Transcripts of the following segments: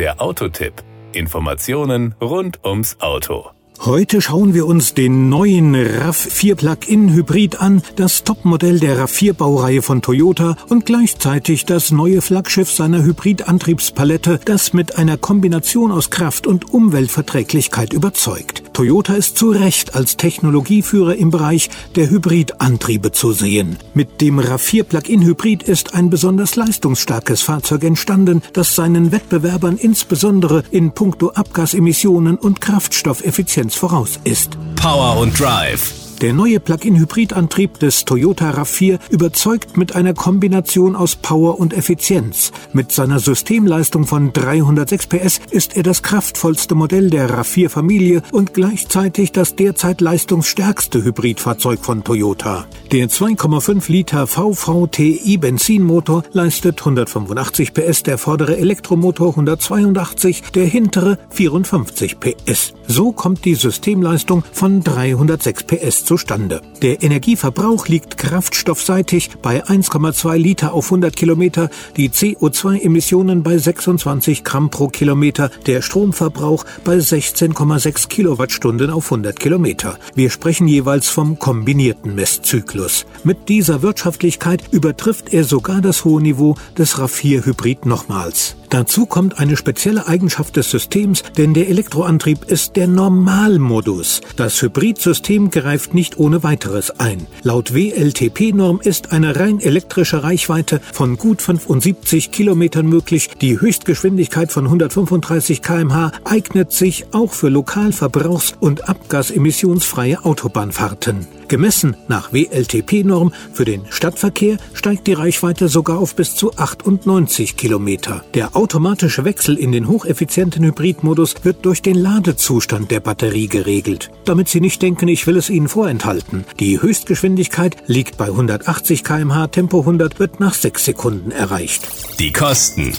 Der Autotipp. Informationen rund ums Auto. Heute schauen wir uns den neuen RAV4 Plug-in Hybrid an, das Topmodell der RAV4 Baureihe von Toyota und gleichzeitig das neue Flaggschiff seiner Hybridantriebspalette, das mit einer Kombination aus Kraft und Umweltverträglichkeit überzeugt. Toyota ist zu Recht als Technologieführer im Bereich der Hybridantriebe zu sehen. Mit dem RAV4 Plug-in Hybrid ist ein besonders leistungsstarkes Fahrzeug entstanden, das seinen Wettbewerbern insbesondere in puncto Abgasemissionen und Kraftstoffeffizienz voraus ist. Power und Drive der neue Plug-in-Hybridantrieb des Toyota RAV4 überzeugt mit einer Kombination aus Power und Effizienz. Mit seiner Systemleistung von 306 PS ist er das kraftvollste Modell der RAV4-Familie und gleichzeitig das derzeit leistungsstärkste Hybridfahrzeug von Toyota. Der 2,5 Liter VVTI Benzinmotor leistet 185 PS, der vordere Elektromotor 182, der hintere 54 PS. So kommt die Systemleistung von 306 PS zustande. Der Energieverbrauch liegt kraftstoffseitig bei 1,2 Liter auf 100 Kilometer, die CO2-Emissionen bei 26 Gramm pro Kilometer, der Stromverbrauch bei 16,6 Kilowattstunden auf 100 Kilometer. Wir sprechen jeweils vom kombinierten Messzyklus. Mit dieser Wirtschaftlichkeit übertrifft er sogar das hohe Niveau des RAV4 Hybrid nochmals. Dazu kommt eine spezielle Eigenschaft des Systems, denn der Elektroantrieb ist der Normalmodus. Das Hybridsystem greift nicht ohne weiteres ein. Laut WLTP-Norm ist eine rein elektrische Reichweite von gut 75 Kilometern möglich. Die Höchstgeschwindigkeit von 135 kmh eignet sich auch für Lokalverbrauchs- und abgasemissionsfreie Autobahnfahrten. Gemessen nach WLTP-Norm für den Stadtverkehr steigt die Reichweite sogar auf bis zu 98 Kilometer. Der automatische Wechsel in den hocheffizienten Hybridmodus wird durch den Ladezustand der Batterie geregelt. Damit Sie nicht denken, ich will es Ihnen vorenthalten. Die Höchstgeschwindigkeit liegt bei 180 kmh, Tempo 100 wird nach 6 Sekunden erreicht. Die Kosten.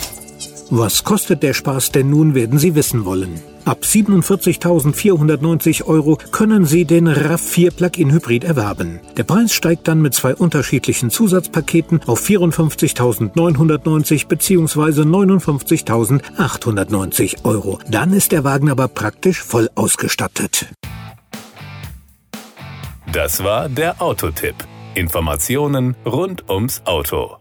Was kostet der Spaß denn nun, werden Sie wissen wollen. Ab 47.490 Euro können Sie den RAV4 Plug-in Hybrid erwerben. Der Preis steigt dann mit zwei unterschiedlichen Zusatzpaketen auf 54.990 bzw. 59.890 Euro. Dann ist der Wagen aber praktisch voll ausgestattet. Das war der Autotipp. Informationen rund ums Auto.